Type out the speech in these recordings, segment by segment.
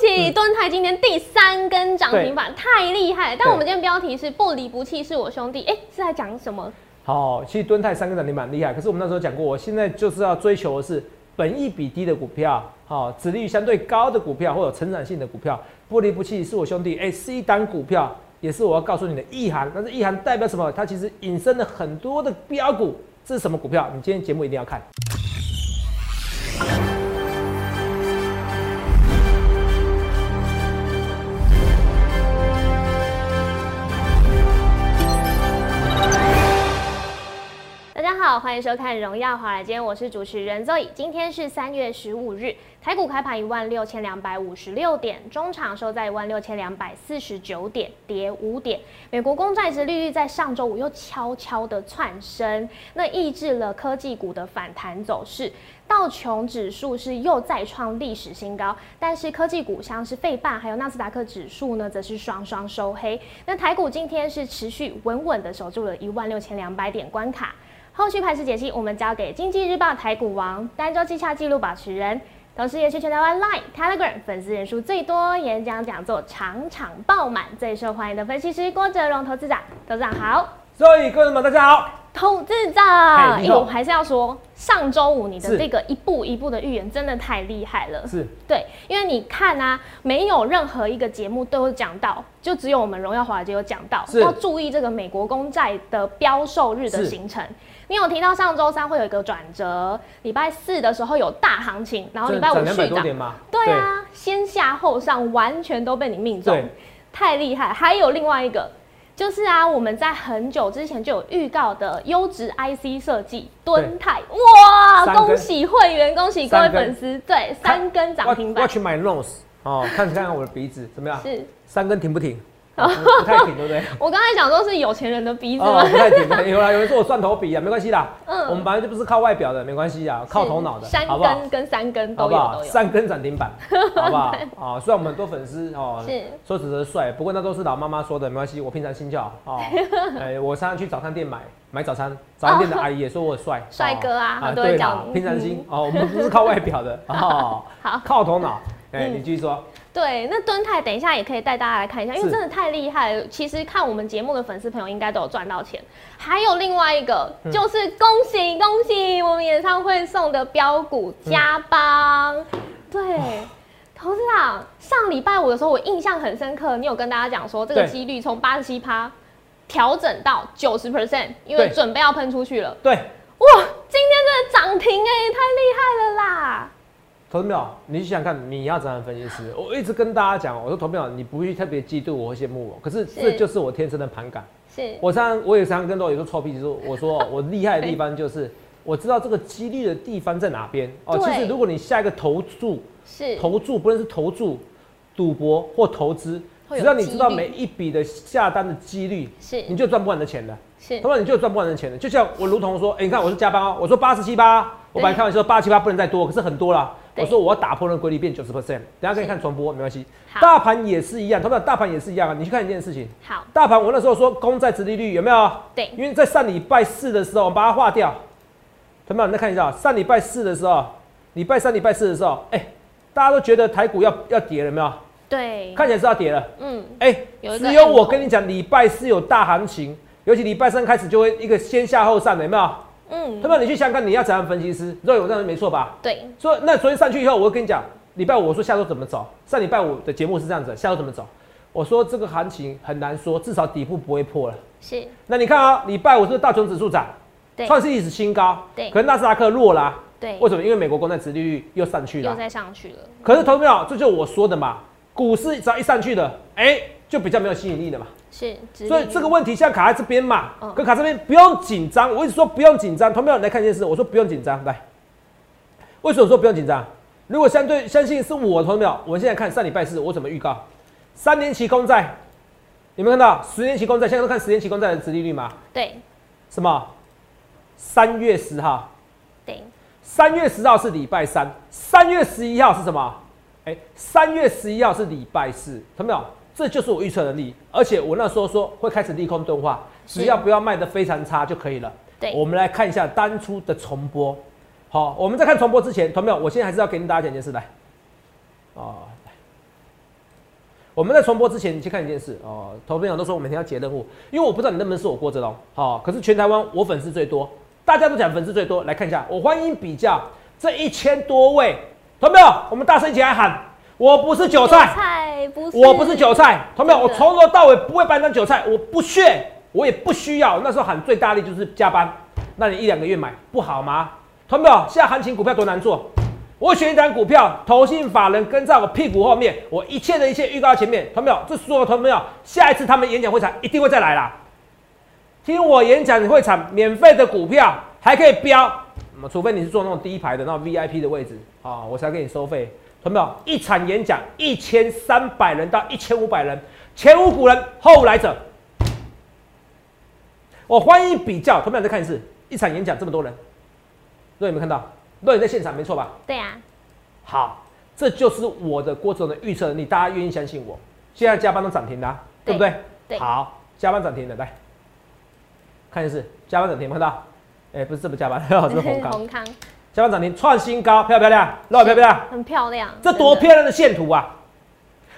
喜！敦泰今天第三根涨停板，太厉害！但我们今天标题是不离不弃是我兄弟，哎，是在讲什么？好，其实敦泰三根涨停板厉害，可是我们那时候讲过，我现在就是要追求的是本益比低的股票，好，殖利率相对高的股票或者成长性的股票，不离不弃是我兄弟，哎，是一单股票，也是我要告诉你的意涵。但是意涵代表什么？它其实引申了很多的标股，这是什么股票？你今天节目一定要看。好，欢迎收看《荣耀华尔街》，我是主持人 Zoe。今天是三月十五日，台股开盘一万六千两百五十六点，中场收在一万六千两百四十九点，跌五点。美国公债值利率在上周五又悄悄的窜升，那抑制了科技股的反弹走势。道琼指数是又再创历史新高，但是科技股像是费半还有纳斯达克指数呢，则是双双收黑。那台股今天是持续稳稳的守住了一万六千两百点关卡。后续盘势解析，我们交给经济日报台股王、单周绩效记录保持人，同时也是全台湾 Line、Telegram 粉丝人数最多、演讲讲座场场爆满、最受欢迎的分析师郭哲荣投资长。投资长好，所以各位们大家好。投资长，我还是要说，上周五你的这个一步一步的预言真的太厉害了。是对，因为你看啊，没有任何一个节目都有讲到，就只有我们荣耀华尔街有讲到，要注意这个美国公债的标售日的形成。你有提到上周三会有一个转折，礼拜四的时候有大行情，然后礼拜五续涨。对啊，先下后上，完全都被你命中，太厉害。还有另外一个。就是啊，我们在很久之前就有预告的优质 IC 设计敦泰，哇！恭喜会员，恭喜各位粉丝，对，三根涨停板。Watch my nose，哦，看看看我的鼻子怎么样？是三根停不停？不太挺，对不对？我刚才讲说是有钱人的鼻子吗？不太挺，有啦，有人说我蒜头鼻啊，没关系啦。嗯，我们本来就不是靠外表的，没关系啊，靠头脑的，三根跟三根都有，三根涨停板，好不好？啊，虽然我们很多粉丝哦，是说只是帅，不过那都是老妈妈说的，没关系，我平常心叫哦。哎，我常常去早餐店买买早餐，早餐店的阿姨也说我帅，帅哥啊，啊，对啦，平常心哦，我们不是靠外表的哦，好，靠头脑。哎，你继续说。对，那敦泰等一下也可以带大家来看一下，因为真的太厉害了。其实看我们节目的粉丝朋友应该都有赚到钱。还有另外一个，就是恭喜恭喜我们演唱会送的标股加邦。对，董事长上礼拜五的时候，我印象很深刻，你有跟大家讲说这个几率从八十七趴调整到九十 percent，因为准备要喷出去了。对，哇，今天的涨停哎，太厉害了啦！投资票，你想想看，你要怎样分析师？我一直跟大家讲，我说投票，你不会特别嫉妒我或羡慕我，可是这就是我天生的盘感。是我常常我也常常跟多有时候臭屁，就说我说 我厉害的地方就是我知道这个几率的地方在哪边哦。其实如果你下一个投注是投注，不论是投注、赌博或投资，只要你知道每一笔的下单的几率，是你就赚不完的钱的。是，他说你就赚不完的钱的。就像我如同说，哎，你看我是加班哦，我说八十七八，我本来开玩笑八七八不能再多，可是很多了。我说我要打破那个规律，变九十 percent。等下可以看重播，没关系。大盘也是一样，同样大盘也是一样啊。你去看一件事情。好。大盘我那时候说公债殖利率有没有？对。因为在上礼拜四的时候，我们把它划掉。同学们再看一下，上礼拜四的时候，礼拜三、礼拜四的时候，哎，大家都觉得台股要要跌了，没有？对。看起来是要跌了。嗯。哎，只有我跟你讲，礼拜四有大行情，尤其礼拜三开始就会一个先下后上的，有没有？嗯，他们你去香港你要怎样分析师，肉有这样没错吧？对。所以那昨天上去以后，我会跟你讲，礼拜五我说下周怎么走。上礼拜五的节目是这样子，下周怎么走？我说这个行情很难说，至少底部不会破了。是。那你看啊，礼拜五是大熊指数涨，对，创历史新高，对。可是纳斯达克弱啦，对。为什么？因为美国公债殖利率又上去了，又再上去了。可是投票，这就是我说的嘛，股市只要一上去的，哎，就比较没有吸引力的嘛。是，所以这个问题现在卡在这边嘛，跟卡这边不用紧张。我一直说不用紧张，同没有来看一件事？我说不用紧张，来，为什么说不用紧张？如果相对相信是我，同没有？我们现在看上礼拜四我怎么预告？三年期公债，有没有看到？十年期公债，现在都看十年期公债的殖利率吗？对。什么？三月十号。对。三月十号是礼拜三，三月十一号是什么？哎，三月十一号是礼拜四，同没有？这就是我预测能力，而且我那时候说会开始利空钝化，只要不要卖的非常差就可以了。对，我们来看一下当初的重播。好，我们在看重播之前，同没有？我现在还是要跟大家讲一件事来。哦，我们在重播之前，你去看一件事哦。投资朋友都说我每天要接任务，因为我不知道你能不能是我郭哲龙。好，可是全台湾我粉丝最多，大家都讲粉丝最多。来看一下，我欢迎比较这一千多位，投朋友，我们大声一起来喊：我不是韭菜，菜不是，我不是韭菜，同朋友，我从头到尾不会搬当韭菜，我不屑，我也不需要。那时候喊最大力就是加班，那你一两个月买不好吗？投朋友，现在行情股票多难做。我选一档股票，投信法人跟在我屁股后面，我一切的一切预告在前面，同没有？这所有同没有？下一次他们演讲会场一定会再来啦。听我演讲会场免费的股票还可以标，那么除非你是坐那种第一排的那种 VIP 的位置啊，我才给你收费。同没有？一场演讲一千三百人到一千五百人，前无古人后无来者。我欢迎比较，同没有再看一次？一场演讲这么多人，若有没有看到？若有在现场没错吧？对啊，好，这就是我的郭总的预测能力，大家愿意相信我？现在加班都涨停的、啊，对对不对？对好，加班涨停的，来看一次，加班涨停，有没有看到？哎、不是这么加班，这 是红康，红康加班涨停创新高，漂不漂亮？肉漂不漂亮？很漂亮，这多漂亮的线图啊！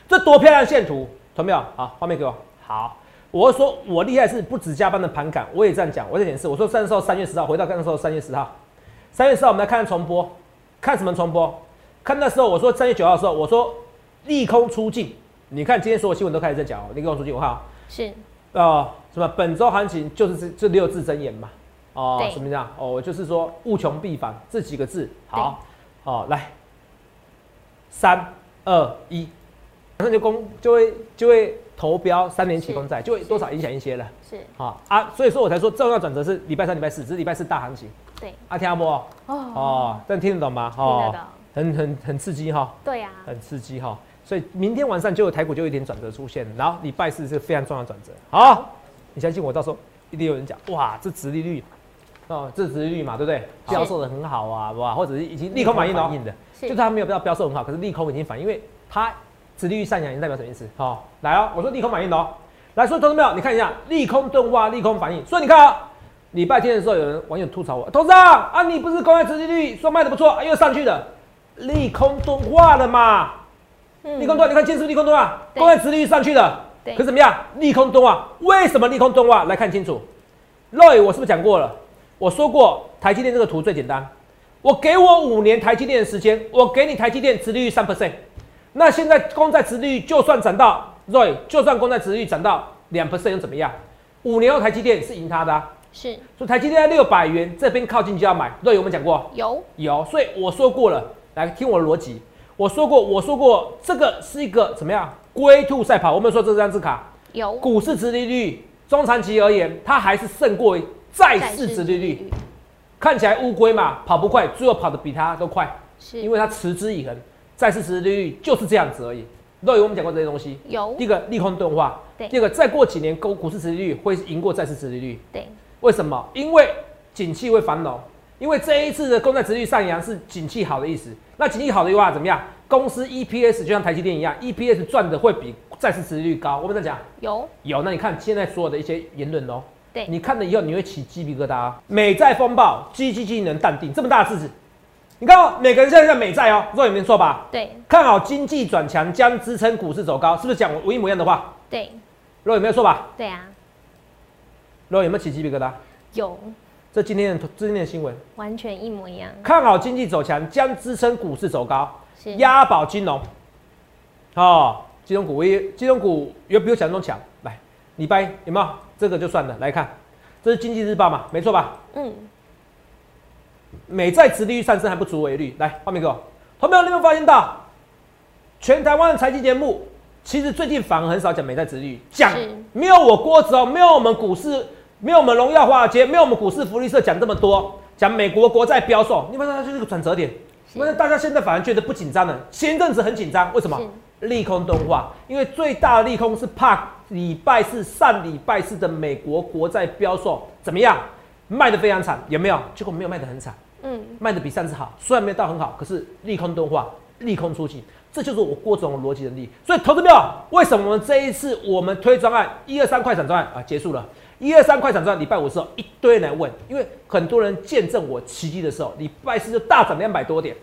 这多漂亮的线图，懂没有？好，画面给我。好，我说我厉害是不止加班的盘感，我也这样讲，我在演示。我说三十号三月十号，回到那时候三月十号，三月十号我们来看看重播，看什么重播？看那时候我说三月九号的时候，我说利空出尽。你看今天所有新闻都开始在讲哦，利空出尽，我看啊、是哦，什么本周行情就是这这六字真言嘛？哦对，什么样？哦，就是说物穷必反这几个字。好，好、来，三二一，马上就公就会就会投标三年期公债，就会多少影响一些了。是，好啊，所以说我才说重要转折是礼拜三、礼拜四，只是礼拜四大行情。对啊，听到不？哦，哦，这样听得懂吗？听得懂，很很很刺激哈、对啊，很刺激哈、所以明天晚上就有台股就有一点转折出现，然后礼拜四是非常重要的转折。好，你相信我，到时候一定有人讲，哇，这殖利率，哦，这殖利率嘛，对不对？是标售的很好啊，哇，或者是已经利空反应哦，的，就是它没有标标售很好，可是利空已经反应，因为它殖利率上扬，代表什么意思？好、来哦，我说利空反应的哦，来，所以投资没有？你看一下利空钝化，利空反应，所以你看啊、礼拜天的时候，有人网友吐槽我，董事长啊，你不是公开殖利率说卖的不错，啊又上去了，利空钝化了嘛？嗯利空钝化，你看今天是利空钝化，对公开殖利率上去了，可是怎么样？利空钝化，为什么利空钝化？来看清楚，Roy，我是不是讲过了？我说过台积电这个图最简单，我给我五年台积电的时间，我给你台积电殖利率三 percent，那现在公债殖利率就算涨到 Roy，就算公债殖利率涨到两 percent 又怎么样？五年后台积电是赢它的、啊，是。所以台积电在六百元这边靠近就要买，Roy 有没有讲过？有。有，所以我说过了，来听我的逻辑。我说过，我说过，这个是一个怎么样？龟兔赛跑？我们说这张字卡，有。股市殖利率中长期而言，它还是胜过于债市殖利率。看起来乌龟嘛，跑不快，最后跑得比它都快，是因为它持之以恒。再市殖利率就是这样子而已。都有我们讲过这些东西。有第一个利空钝化，对第二个再过几年，股股市殖利率会赢过债市殖利率。对为什么？因为景气会繁荣，因为这一次的公债殖率上扬是景气好的意思。那景气好的话怎么样？公司 EPS 就像台积电一样，EPS 赚的会比债市殖利率高。我们在讲有有，那你看现在所有的一些言论哦，对你看了以后你会起鸡皮疙瘩、啊。美债风暴，基基金能淡定，这么大的字字，你看哦，每个人现在在美债哦，不知道有没有错吧？对看好经济转强将支撑股市走高，是不是讲我一模一样的话？对肉有没有错吧？对啊，肉有没有起鸡皮疙瘩？有这今天的今天的新闻，完全一模一样，看好经济走强将支撑股市走高，是押宝金融。哦，金融股金融股有比我想象中强。来，礼拜有没有这个就算了？来看，这是经济日报嘛，没错吧？嗯美债殖利率上升还不足为虑。来，画面给我。同学们，你有没有发现到，全台湾的财经节目其实最近反而很少讲美债殖利率，讲是没有我郭子哦，没有我们股市，没有我们荣耀华尔街，没有我们股市福利社讲这么多，讲美国国债标售，你发现它就是个转折点。是因为大家现在反而觉得不紧张了，前阵子很紧张，为什么？利空钝化，因为最大的利空是怕礼拜四、上礼拜四的美国国债标售怎么样，卖的非常惨，有没有？结果没有卖的很惨，嗯卖的比上次好，虽然没有到很好，可是利空钝化，利空出尽，这就是我郭总的逻辑能力。所以投资朋友，为什么我们这一次我们推专案一二三快闪专案啊结束了？一二三快闪专案礼拜五的时候一堆人来问，因为很多人见证我奇迹的时候，礼拜四就大涨两百多点。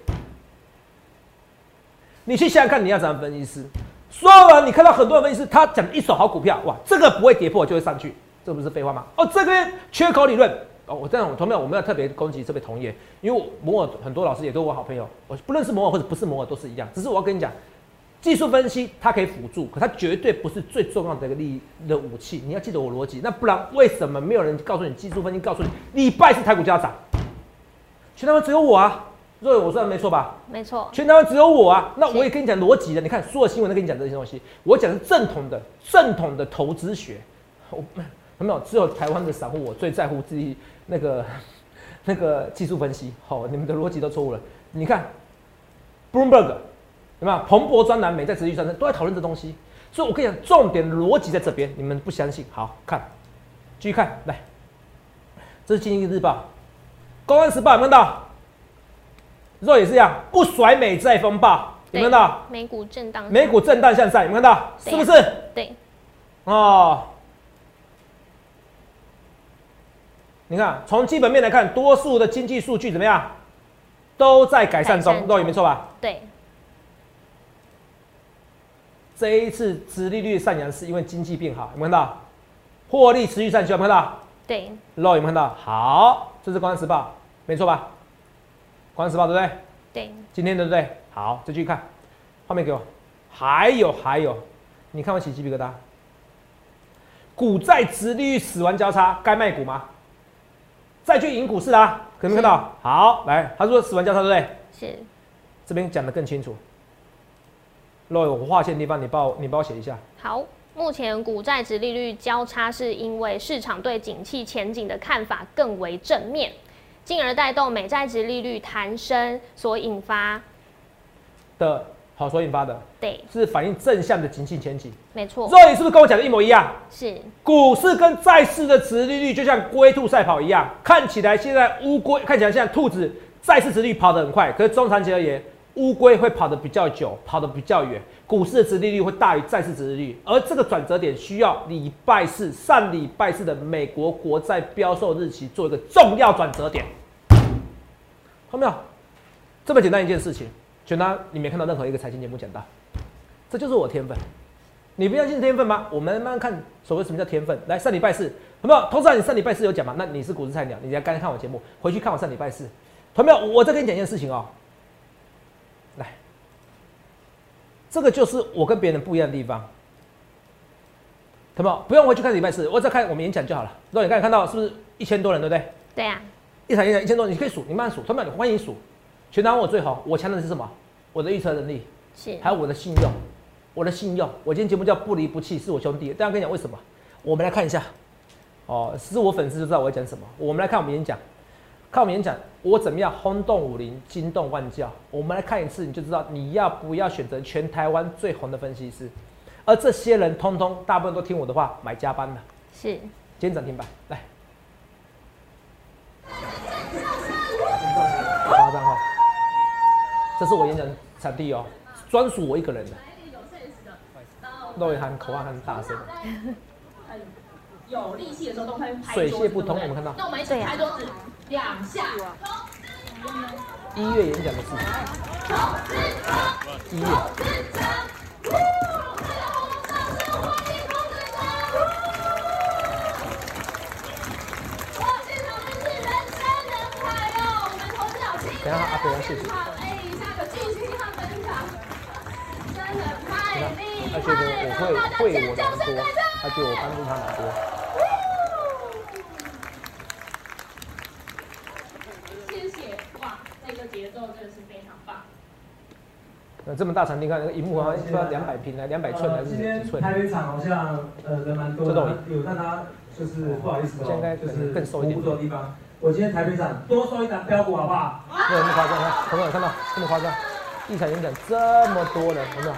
你去想想看，你要怎样分析师？所有人你看到很多人分析师他讲一手好股票，哇，这个不会跌破就会上去，这不是废话吗？哦，这边缺口理论。哦，我这样，我同没有，我没有特别攻击，特别同业，因为摩尔很多老师也都是我好朋友，我不论是摩尔或者不是摩尔都是一样，只是我要跟你讲，技术分析它可以辅助，可它绝对不是最重要的一个利益的武器，你要记得我逻辑，那不然为什么没有人告诉你技术分析告诉你礼拜是台股就要涨？全台湾只有我啊，若有我说的没错吧？没错，全台湾只有我啊，那我也跟你讲逻辑的，你看所有新闻都跟你讲这些东西，我讲的是正统的正统的投资学，我没有，只有台湾的散户我最在乎自己。那个 那个技术分析，好，你们的逻辑都错误了。你看，Bloomberg 有没有彭博专栏、美在持续上升，都在讨论这东西。所以我跟你讲，重点逻辑在这边，你们不相信？好看，继续看，来，这是《经济日报》、《公安时报》，有没有到？肉也是一样，不甩美债风暴，有没有看到？美股震荡，美股震荡向上，有没有看到？是不是？对，哦。你看，从基本面来看，多数的经济数据怎么样？都在改善中，肉有没错吧？对。这一次，殖利率上扬是因为经济变好，有没有看到？获利持续上去，有没有看到？对。肉有没有看到？好，这是《关时报》，没错吧？《关时报》对不对？对。今天对不对？好，再继续看，画面给我。还有还有，你看我起鸡皮疙瘩。股债殖利率死亡交叉，该卖股吗？再去赢股市啊，可没看到？好，来，他说死亡交叉，对不对？是。这边讲的更清楚。若有划线地方，你帮我，你帮我写一下。好，目前股债值利率交叉，是因为市场对景气前景的看法更为正面，进而带动美债值利率弹升所引发的。好，所引发的，对，是反映正向的经济前景，没错。所以是不是跟我讲的一模一样？是，股市跟债市的值利率就像龟兔赛跑一样，看起来现在乌龟看起来像兔子，债市值率跑得很快，可是中长期而言，乌龟会跑得比较久，跑得比较远，股市的殖利率会大于债市殖利率，而这个转折点需要礼拜四上礼拜四的美国国债标售日期做一个重要转折点，看到没有？这么简单一件事情。全他，你没看到任何一个财经节目讲到，这就是我天分。你不相信天分吗？我们慢慢看，所谓什么叫天分。来，上礼拜四，有没有？同时你上礼拜四有讲吗？那你是股市菜鸟，你来刚才看我节目，回去看我上礼拜四，同没有？我再跟你讲一件事情哦。这个就是我跟别人不一样的地方。同没有？不用回去看礼拜四，我再看我们演讲就好了。那你刚才看到是不是一千多人，对不对？对呀。一场演讲一千多人，你可以数，你慢慢数。同没有？你欢迎数。全台我最好，我强的是什么？我的预测能力，是还有我的信用，我的信用。我今天节目叫不离不弃，是我兄弟。大家跟你讲为什么？我们来看一下，哦，是我粉丝就知道我要讲什么。我们来看我们演讲，看我们演讲，我怎么样轰动武林，惊动万教。我们来看一次，你就知道你要不要选择全台湾最红的分析师。而这些人通通大部分都听我的话，买加班的。是，今天涨停板，来，夸张哈。这是我演讲场地哦，专属我一个人的。陆伟涵口号很大声。有力气的时候都会拍。水泄不通，我们看到。那我们一起拍桌子，两下。一月演讲的事情。一月。等下阿飞要谢谢。他觉得我会会我蛮多，他觉得我帮助他蛮多。谢谢哇，那个节奏真的是非常棒。那这么大场地，看那个荧幕好像要两百平来，两百寸还是几寸？台北场好像呃人蛮多的，有让他就是不好意思哦，就是更收一点。的地方，我今天台北场多收一档标股好不好？没有那么夸张，看，朋友看到这么夸张？地产演讲这么多人，有没有？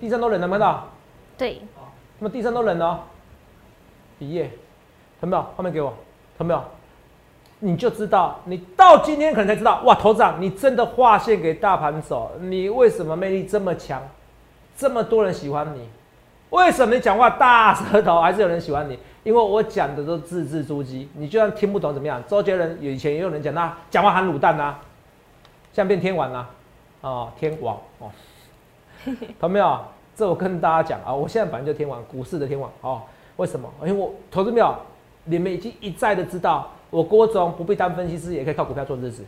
地上都冷了，看到？对。那么地上都冷了，毕业，看到没有？画面给我，看到没有？你就知道，你到今天可能才知道，哇，头长，你真的划线给大盘走，你为什么魅力这么强？这么多人喜欢你，为什么你讲话大舌头还是有人喜欢你？因为我讲的都字字珠玑，你就算听不懂怎么样？周杰伦以前也有人讲他讲话含卤蛋呐，像变天王啦，哦，天王哦。懂没有？这我跟大家讲啊，我现在反正就天王，股市的天王哦。为什么？因为我投资没有，你们已经一再的知道，我郭总不必当分析师，也可以靠股票做日子。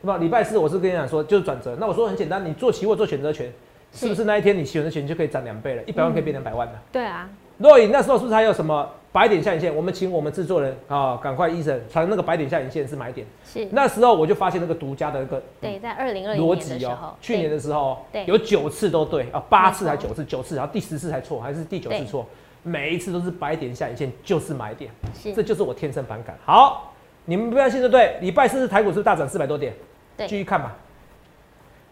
对吧？礼拜四我是跟你讲说，就是转折。那我说很简单，你做期货做选择权，是不是那一天你选择权就可以涨两倍了？一百万可以变两百万的。对啊。若隐那时候是不是还有什么白点下影线？我们请我们制作人啊，赶快医生传那个白点下影线是买点。是。那时候我就发现那个独家的那个对，在二零二零年的时候，去年的时候，对，有九次都对啊，八次还九次，九次，然后第十次才错，还是第九次错，每一次都是白点下影线就是买点，这就是我天生反感。好，你们不要信就对。礼拜四台股是大涨四百多点，对，继续看吧，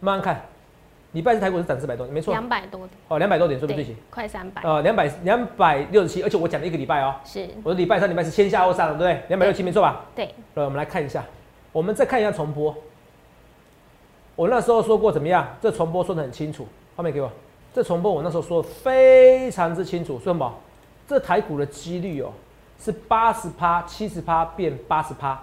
慢慢看。礼拜四台股是涨四百多，没错，两百多点哦，两百多点，说不对？快三百。呃，两百两百六十七，而且我讲了一个礼拜哦，是，我的礼拜三、礼拜四先下后上，对不对？两百六七，没错吧？对。来，我们来看一下，我们再看一下重播。我那时候说过怎么样？这重播说的很清楚，画面给我。这重播我那时候说的非常之清楚，说什么？这台股的几率哦，是八十趴、七十趴变八十趴。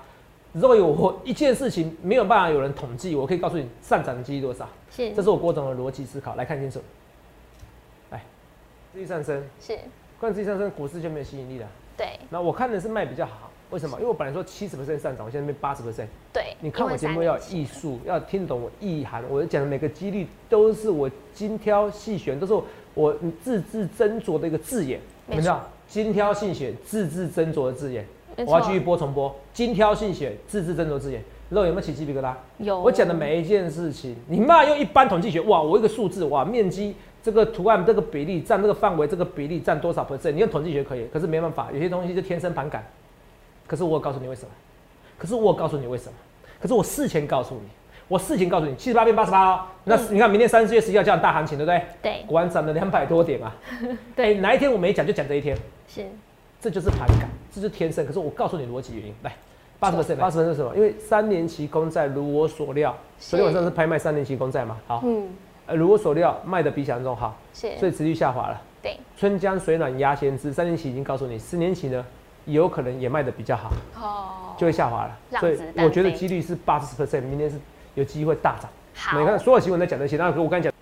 如果有我一件事情没有办法有人统计，我可以告诉你上涨的几率多少。是，这是我郭总的逻辑思考，来看清楚。来，继续上升。是，关持续上升，股市就没有吸引力了。对。那我看的是卖比较好，为什么？因为我本来说七十 percent 上涨，我现在变八十 percent。对。你看我节目要艺术，要听懂我意涵。我讲的每个几率都是我精挑细选，都是我字字斟酌的一个字眼。没错。精挑细选、字字斟酌的字眼。我要继续播重播，精挑细选，字字斟酌字眼，肉有没有起鸡皮疙瘩？有。我讲的每一件事情，你妈用一般统计学，哇，我一个数字，哇，面积这个图案这个比例占这个范围这个比例占多少 percent？你用统计学可以，可是没办法，有些东西就天生反感。可是我告诉你为什么？可是我告诉你为什么？可是我事前告诉你，我事前告诉你，七十八变八十八哦。那你看明天三四月十一号这样大行情，对不对？对。果然涨了两百多点啊。对。哪一天我没讲就讲这一天。是。这就是盘感，这就是天生。可是我告诉你逻辑原因，来，八十 percent，八十 percent 是什么？因为三年期公债如我所料，昨天晚上是拍卖三年期公债嘛？好，嗯，呃，如我所料卖的比想象中好，是，所以持续下滑了。对，春江水暖鸭先知，三年期已经告诉你，四年期呢有可能也卖的比较好，哦，就会下滑了。所以我觉得几率是八十 percent，明天是有机会大涨。好，你看所有新闻在讲这些，那我刚才讲，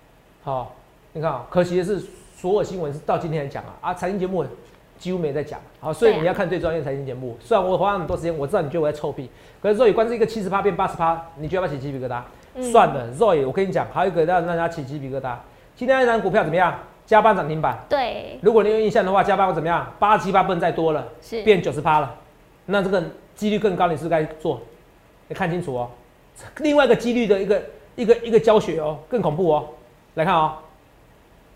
好，你看啊，可惜的是所有新闻是到今天才讲啊，啊，财经节目。几乎没在讲，好，所以你要看最专业的财经节目。虽然我花很多时间，我知道你觉得我在臭屁，可是若以关注一个七十八变八十八，你觉得要不要起鸡皮疙瘩？算了，若以我跟你讲，还有一个让大家起鸡皮疙瘩。今天那张股票怎么样？加班涨停板。对。如果你有印象的话，加班会怎么样？八七八不能再多了，是变九十八了。那这个几率更高，你是该做。你看清楚哦。另外一个几率的一个一个一个教学哦，更恐怖哦。来看哦。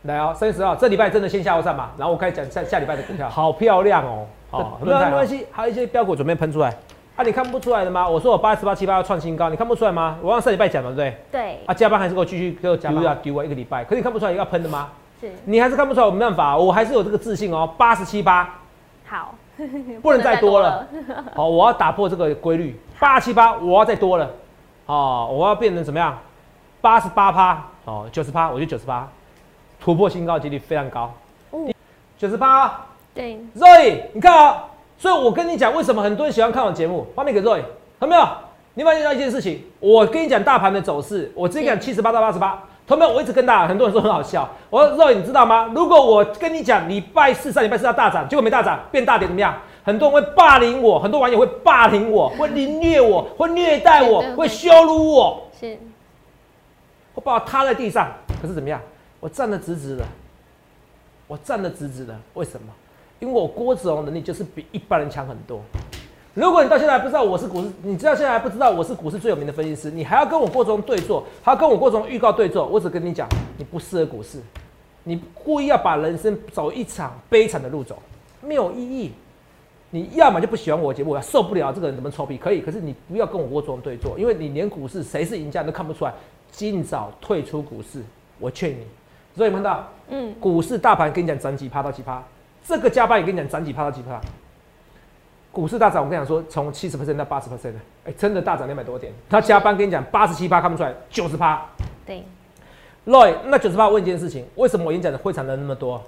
来哦，三月十号，这礼拜真的先下后上吧？然后我开始讲下下礼拜的股票，好漂亮哦。好，没关系，还有一些标股准备喷出来。啊，你看不出来的吗？我说我八十八七八要创新高，你看不出来吗？我让上礼拜讲了，对不对？对。啊，加班还是给我继续给我加班，丢啊一个礼拜。可是你看不出来要喷的吗？是。你还是看不出来，我没办法，我还是有这个自信哦。八十七八，好，不能再多了。好，我要打破这个规律，八七八我要再多了。哦，我要变成怎么样？八十八趴，哦，九十趴，我就九十八。突破新高几率非常高，九十八，对，Roy，你看啊，所以我跟你讲，为什么很多人喜欢看我节目？画面给 Roy，看到没有？你发现到一件事情，我跟你讲大盘的走势，我直接讲七十八到八十八，同没有？我一直跟大家，很多人说很好笑，我说 Roy，你知道吗？如果我跟你讲礼拜四上礼拜四要大涨，结果没大涨，变大点怎么样？很多人会霸凌我，很多网友会霸凌我，会凌虐我，会虐待我，会羞辱我，是，会把我塌在地上。可是怎么样？我站得直直的，我站得直直的，为什么？因为我郭子龙能力就是比一般人强很多。如果你到现在还不知道我是股市，你知道现在还不知道我是股市最有名的分析师，你还要跟我郭子龙对坐，还要跟我郭子龙预告对坐，我只跟你讲，你不适合股市，你故意要把人生走一场悲惨的路走，没有意义。你要么就不喜欢我节目，受不了这个人怎么臭屁，可以，可是你不要跟我郭子龙对坐，因为你连股市谁是赢家都看不出来，尽早退出股市，我劝你。所以看到，嗯，股市大盘跟你讲涨几趴到几趴，这个加班也跟你讲涨几趴到几趴。股市大涨，我跟你讲说，从七十 percent 到八十 percent 的，哎，真的大涨两百多点。他加班跟你讲八十七趴看不出来，九十趴。对，Roy，那九十趴问一件事情，为什么我演讲的会场人那么多？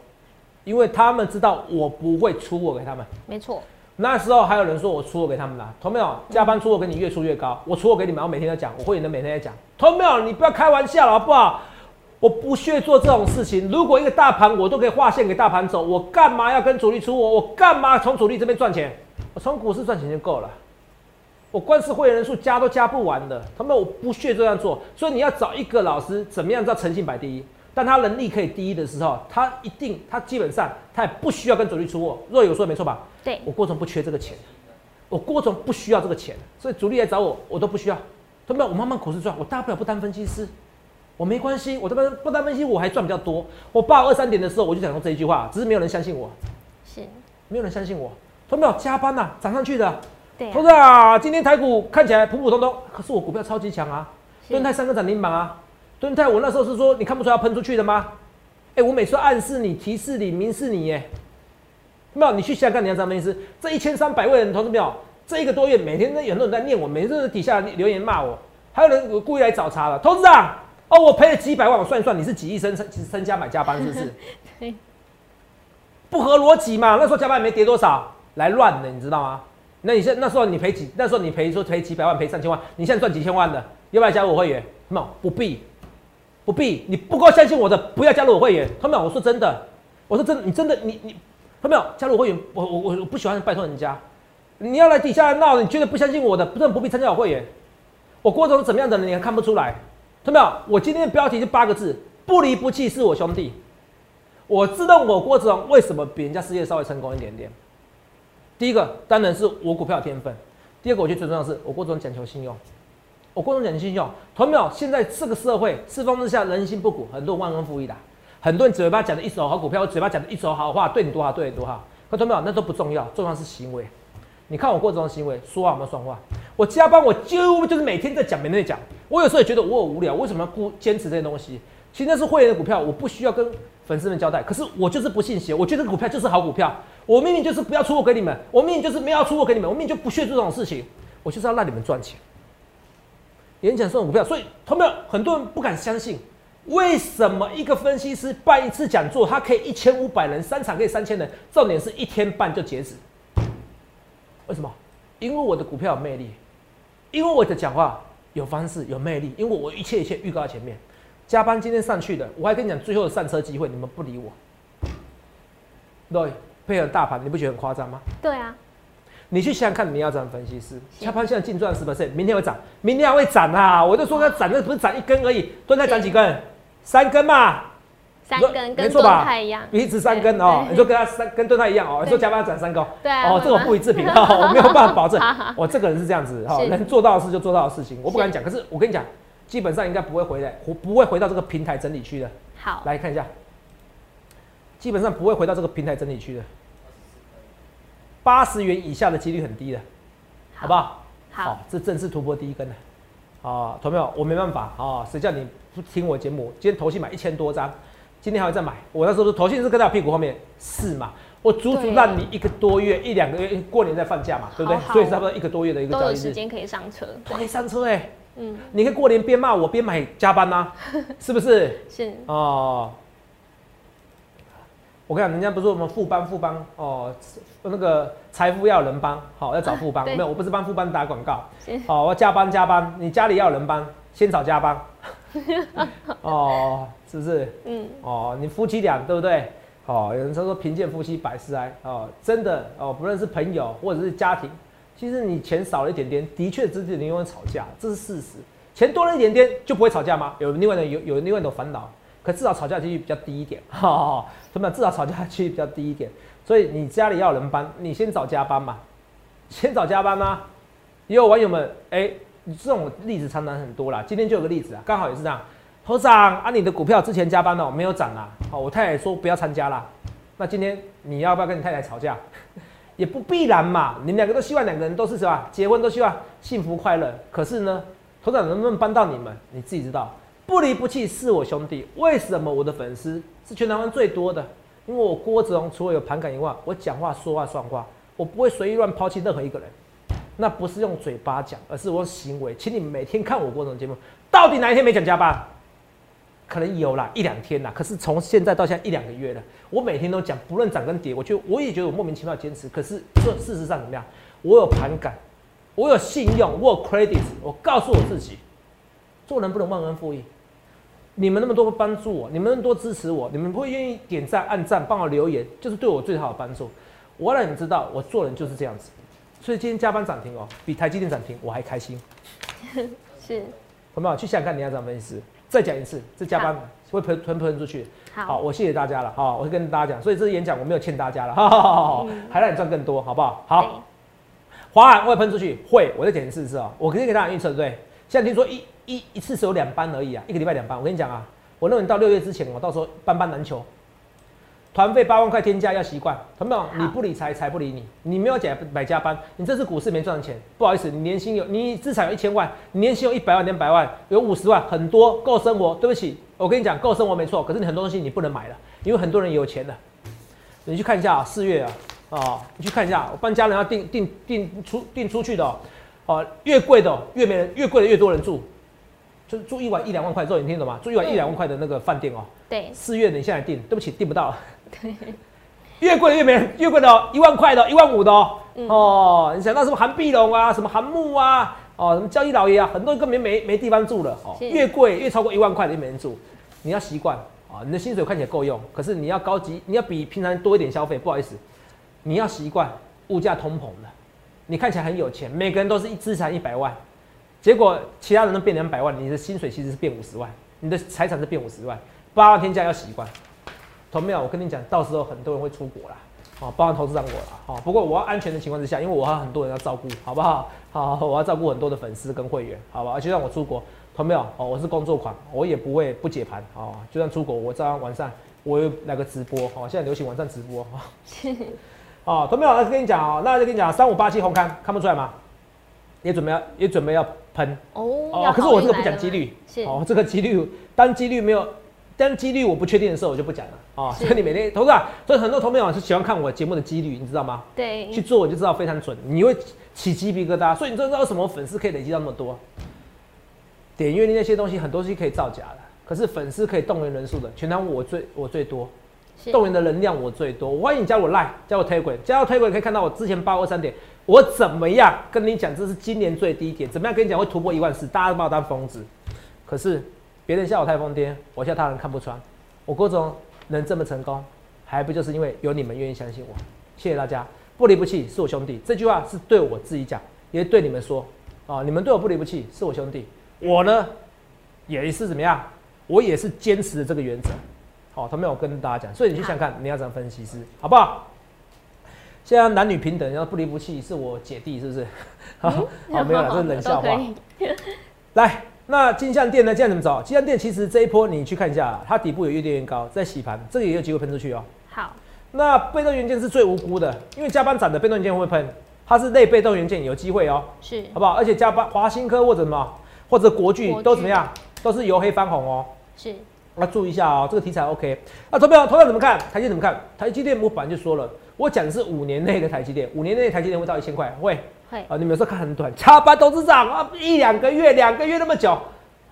因为他们知道我不会出货给他们。没错。那时候还有人说我出货给他们啦，同没有？加班出货给你越出越高，我出货给你们，我每天在讲，我会员的每天在讲，同没有？你不要开玩笑了，好不好？我不屑做这种事情。如果一个大盘我都可以划线给大盘走，我干嘛要跟主力出我？我干嘛从主力这边赚钱？我从股市赚钱就够了。我光是会员人数加都加不完的，他们我不屑这样做。所以你要找一个老师，怎么样叫诚信摆第一？但他能力可以第一的时候，他一定他基本上他也不需要跟主力出货。若有说没错吧？对，我郭总不缺这个钱，我郭总不需要这个钱，所以主力来找我，我都不需要。他们我慢慢股市赚，我大不了不当分析师。我没关系，我这边不当分析，我还赚比较多。我报二三点的时候，我就讲过这一句话，只是没有人相信我，是，没有人相信我。他没有加班呐，涨上去的。对，投资啊，今天台股看起来普普通通，可是我股票超级强啊，敦泰三个涨停板啊，敦泰我那时候是说你看不出来要喷出去的吗？哎，我每次暗示你、提示你、明示你，耶，没有，你去想看你要怎么意思？这一千三百位人，投资没有？这一个多月，每天都有很多人在念我，每次底下留言骂我，还有人故意来找茬了，投资啊。哦，我赔了几百万，我算一算，你是几亿身身身家买加班是不是？对，不合逻辑嘛。那时候加班没跌多少，来乱的，你知道吗？那你现那时候你赔几？那时候你赔说赔几百万，赔三千万，你现在赚几千万的，要不要加入我会员？没有，不必，不必。你不够相信我的，不要加入我会员。他们，我说真的，我说真的，你真的你你，他们有加入我会员，我我我不喜欢拜托人家。你要来底下来闹，你绝对不相信我的，不不必参加我会员。我郭总怎么样的人，你还看不出来？他们？我今天的标题就八个字：不离不弃是我兄弟。我自认我郭子龙为什么比人家事业稍微成功一点点？第一个当然是我股票天分。第二个，我觉得最重要的是我郭子龙讲求信用。我郭总讲求信用，同没有？现在这个社会世风之下，人心不古，很多人忘恩负义的，很多人嘴巴讲的一手好股票，嘴巴讲的一手好话，对你多好，对你多好。可同没有？那都不重要，重要的是行为。你看我郭子龙行为，说话有没有算话？我加班，我几乎就是每天在讲，每天在讲。我有时候也觉得我很无聊，为什么要固坚持这些东西？其实那是会员的股票，我不需要跟粉丝们交代。可是我就是不信邪，我觉得股票就是好股票。我明明就是不要出货给你们，我明明就是没有出货给你们，我明明就不屑做这种事情。我就是要让你们赚钱。演讲送股票，所以他们很多人不敢相信，为什么一个分析师办一次讲座，他可以一千五百人，三场可以三千人，重点是一天半就截止。为什么？因为我的股票有魅力。因为我的讲话有方式有魅力，因为我一切一切预告在前面。加班今天上去的，我还跟你讲最后的上车机会，你们不理我。对，配合大盘，你不觉得很夸张吗？对啊。你去想想看，你要怎么分析师？加班现在净赚十 percent，明天会涨，明天还会涨啊！我就说它涨，那不是涨一根而已，蹲在涨几根？三根嘛。三根跟蹲泰一样，三根哦。你说跟他三跟蹲泰一样哦。你说加班涨三高，对啊。哦，这个不予置评哈，我没有办法保证。我 这个人是这样子哈，能做到的事就做到的事情，我不敢讲。可是我跟你讲，基本上应该不会回来，不不会回到这个平台整理区的。好，来看一下，基本上不会回到这个平台整理区的。八十元以下的几率很低的，好不好？好，这正式突破第一根了。啊，同没有？我没办法啊，谁叫你不听我节目？今天头信买一千多张。今天还会再买，我那时候说头信是跟在屁股后面，是嘛？我足足让你一个多月、一两个月，过年再放假嘛，对不对？所以差不多一个多月的一个交易时间可以上车，可以上车哎。嗯，你可以过年边骂我边买加班呐，是不是？是哦。我跟你讲，人家不是我们副班副班哦，那个财富要人帮，好要找副班，没有，我不是帮副帮打广告。好，我加班加班，你家里要人帮，先找加班。哦，是不是？嗯。哦，你夫妻俩对不对？哦，有人说说贫贱夫妻百事哀。哦，真的哦，不论是朋友或者是家庭，其实你钱少了一点点，的确自己永远吵架，这是事实。钱多了一点点就不会吵架吗？有另外的有有另外一种烦恼，可至少吵架几率比较低一点。哈哈，怎么至少吵架几率比较低一点？所以你家里要人帮，你先找加班嘛，先找加班吗？也有网友们哎。这种例子常常很多啦，今天就有个例子啊，刚好也是这样。头长啊，你的股票之前加班哦，没有涨啦。好，我太太说不要参加啦。那今天你要不要跟你太太吵架？也不必然嘛，你们两个都希望两个人都是什么？结婚都希望幸福快乐。可是呢，头长能不能帮到你们？你自己知道。不离不弃是我兄弟。为什么我的粉丝是全台湾最多的？因为我郭子龙除了有盘感以外，我讲话说话算话，我不会随意乱抛弃任何一个人。那不是用嘴巴讲，而是我行为。请你每天看我郭总节目，到底哪一天没讲加班？可能有啦，一两天啦。可是从现在到现在一两个月了，我每天都讲，不论涨跟跌，我就我也觉得我莫名其妙坚持。可是这事实上怎么样？我有盘感，我有信用，我有 credit。我告诉我自己，做人不能忘恩负义。你们那么多帮助我，你们那么多支持我，你们会愿意点赞、按赞、帮我留言，就是对我最好的帮助。我让你们知道，我做人就是这样子。所以今天加班涨停哦，比台积电涨停我还开心。是，好不好去想看你要怎么分析？再讲一次，这加班会喷喷喷出去。好，我谢谢大家了。好，我会跟大家讲，所以这演讲我没有欠大家了，哈哈哈还让你赚更多，好不好？好，华安会喷出去，会，我再讲一次是哦，我可以给大家预测，对？现在听说一一一次只有两班而已啊，一个礼拜两班。我跟你讲啊，我认为到六月之前，我到时候班班难求。团费八万块天价要习惯，同没有？你不理财，财不理你。你没有减买加班，你这次股市没赚钱，不好意思，你年薪有，你资产有一千万，你年薪有一百万、两百万，有五十万，很多够生活。对不起，我跟你讲，够生活没错，可是你很多东西你不能买了，因为很多人有钱了。你去看一下啊，四月啊，啊，你去看一下，我帮家人要订订订出订出去的，哦，越贵的越没人，越贵的越多人住，就是住一晚一两万块，之后你听懂吗？住一晚一两万块的那个饭店哦，对，四月你现在订，对不起，订不到。对，越贵的越没人，越贵的哦，一万块的，一万五的哦。哦，你想到什么韩碧龙啊，什么韩木啊，哦，什么交易老爷啊，很多人根本没没地方住了哦。越贵越超过一万块的就没人住，你要习惯啊。你的薪水看起来够用，可是你要高级，你要比平常多一点消费。不好意思，你要习惯物价通膨了。你看起来很有钱，每个人都是一资产一百万，结果其他人都变两百万，你的薪水其实是变五十万，你的财产是变五十万，八万天价要习惯。同没有？我跟你讲，到时候很多人会出国啦，哦，包含投资让我啦，哦，不过我要安全的情况之下，因为我还有很多人要照顾，好不好？好，我要照顾很多的粉丝跟会员，好吧？就算我出国，同没有？哦，我是工作款，我也不会不解盘，哦，就算出国，我照样晚上我有来个直播，哦，现在流行晚上直播，哈，哦，同没有？那跟你讲哦，那就跟你讲，三五八七红刊看不出来吗？也准备要也准备要喷哦，哦，可是我这个不讲几率，哦，这个几率当几率没有。但几率我不确定的时候，我就不讲了啊。所以你每天投资啊，所以很多投资者是喜欢看我节目的几率，你知道吗？对，去做我就知道非常准，你会起鸡皮疙瘩。所以你知道为什么粉丝可以累积到那么多？点阅率那些东西很多东西可以造假的，可是粉丝可以动员人数的，全台我最我最多，动员的能量我最多。欢迎你加我 Lie，加我推轨，加我推轨可以看到我之前八二三点，我怎么样跟你讲？这是今年最低点，怎么样跟你讲会突破一万四？大家都把我当疯子，可是。别人笑我太疯癫，我笑他人看不穿。我郭总能这么成功，还不就是因为有你们愿意相信我？谢谢大家，不离不弃是我兄弟。这句话是对我自己讲，也对你们说啊。你们对我不离不弃是我兄弟，我呢也是怎么样？我也是坚持的这个原则。好，他没有跟大家讲，所以你去想看你要怎么分析师，好不好？现在男女平等，然后不离不弃是我姐弟，是不是？好，没有了，这是冷笑话。来。那金项店呢？这样怎么走？金项店其实这一波你去看一下，它底部有越跌越高，在洗盘，这个也有机会喷出去哦。好，那被动元件是最无辜的，因为加班涨的被动元件会喷，它是类被动元件有机会哦。是，好不好？而且加班华新科或者什么或者国巨都怎么样？都是由黑翻红哦。是，要注意一下哦，这个题材 OK。那投票投票怎么看？台积怎么看？台积电我本来就说了，我讲的是五年内的台积电，五年内台积电会到一千块，会。啊，你们有时候看很短，加班投资长啊，一两个月、两个月那么久，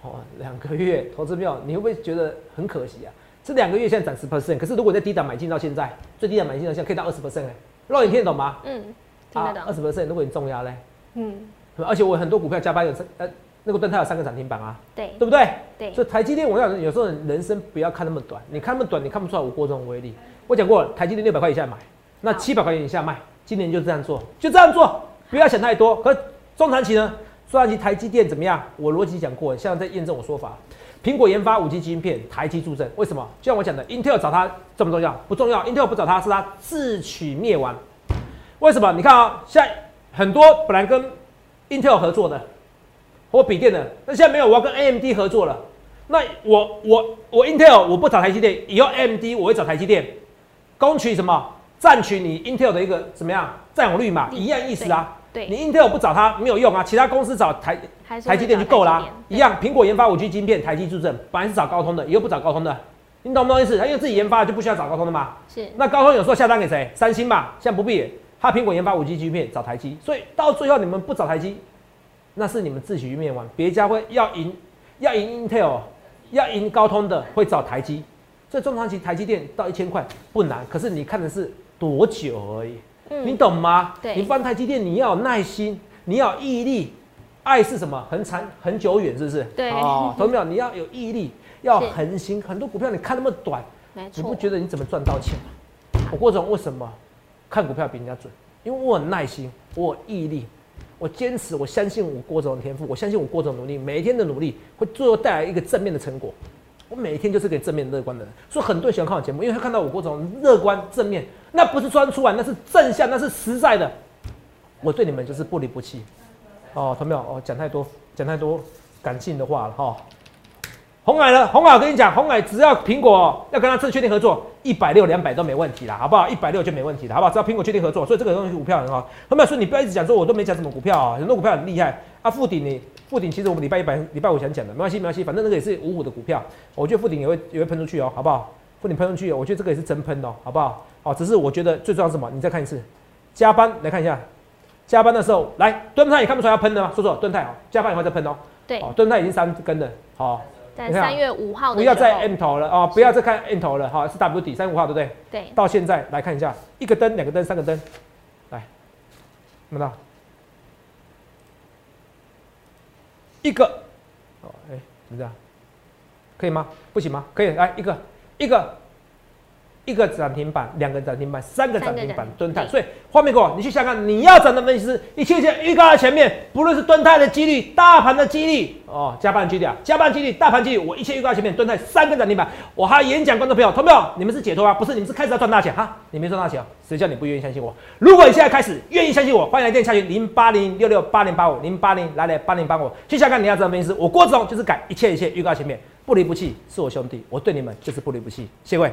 哦，两个月投资票，你会不会觉得很可惜啊？这两个月现在涨十 percent，可是如果在低档买进到现在，最低档买进到现在可以到二十 percent 哎，肉眼听得懂吗？嗯，听得懂。二十 percent，如果你重压嘞，嗯，而且我很多股票加班有呃，那个盾它有三个涨停板啊，对，对不对？对。所以台积电，我想有时候人生不要看那么短，你看那么短，你看不出来我过这种威力。我讲过，台积电六百块以下买，那七百块钱以下卖，今年就这样做，就这样做。不要想太多，可中长期呢？中长期台积电怎么样？我逻辑讲过，现在在验证我说法。苹果研发五 G 晶片，台积助阵。为什么？就像我讲的，Intel 找它重不重要？不重要。Intel 不找它，是它自取灭亡。为什么？你看啊，现在很多本来跟 Intel 合作的，或笔电的，那现在没有，我要跟 AMD 合作了。那我我我 Intel 我不找台积电，以后 AMD 我会找台积电，攻取什么？占取你 Intel 的一个怎么样占有率嘛？一样意思啊。对，你 Intel 不找它没有用啊，其他公司找台台积电就够啦。一样，苹果研发五 G 晶片，台积助阵，本来是找高通的，以后不找高通的，你懂不懂意思？他因为自己研发就不需要找高通的嘛。是。那高通有时候下单给谁？三星嘛，现在不必。他苹果研发五 G 晶片找台积，所以到最后你们不找台积，那是你们自己去灭亡。别家会要赢，要赢 Intel，要赢高通的会找台积。所以中长期台积电到一千块不难，可是你看的是多久而已。你懂吗？对，你放台积电，你要有耐心，你要有毅力。爱是什么？很长很久远，是不是？对。哦，同没有？你要有毅力，要恒心。很多股票你看那么短，你不觉得你怎么赚到钱吗？我郭总为什么看股票比人家准？因为我有耐心，我有毅力，我坚持，我相信我郭总的天赋，我相信我郭总努力，每一天的努力会最后带来一个正面的成果。我每一天就是个正面乐观的人，所以很多人喜欢看我节目，因为他看到我郭总乐观正面，那不是装出来，那是正向，那是实在的。我对你们就是不离不弃。哦，同没有？哦，讲太多，讲太多感性的话了哈。红海呢？红海，我跟你讲，红海只要苹果要跟他正确定合作，一百六、两百都没问题啦，好不好？一百六就没问题了，好不好？只要苹果确定合作，所以这个东西股票很好。后面？说你不要一直讲说我都没讲什么股票啊，很多股票很厉害啊。富鼎你富鼎其实我们礼拜一百礼拜五想讲的，没关系没关系，反正那个也是五五的股票，我觉得富鼎也会也会喷出去哦，好不好？富鼎喷出去，我觉得这个也是真喷哦，好不好？好，只是我觉得最重要是什么？你再看一次，加班来看一下。加班的时候来蹲泰也看不出来要喷的吗？说说蹲泰哦，加班以后再喷哦。对，哦，蹲泰已经三根了，好。在三月五号。不要再 M 头了哦，不要再看 M 头了，好，是 W 底三月五号对不对？对。到现在来看一下，一个灯、两个灯、三个灯，来，看到？一个，哦，哎，怎么样？可以吗？不行吗？可以，来一个，一个。一个涨停板，两个涨停板，三个涨停板，蹲泰。所以画面给我，你去想看，你要涨的分析师，一切切预告在前面，不论是蹲泰的几率，大盘的几率，哦，加班几率啊，加班几率，大盘几率，我一切预告在前面，蹲泰三个涨停板。我还演讲，观众朋友，同没有？你们是解脱啊？不是，你们是开始要赚大钱哈？你没赚大钱，谁叫你不愿意相信我？如果你现在开始愿意相信我，欢迎来电下去零八零六六八零八五零八零来来八零八五，去想看你要涨的分析师，我郭子龙就是改一切一切预告前面，不离不弃是我兄弟，我对你们就是不离不弃，谢谢各位。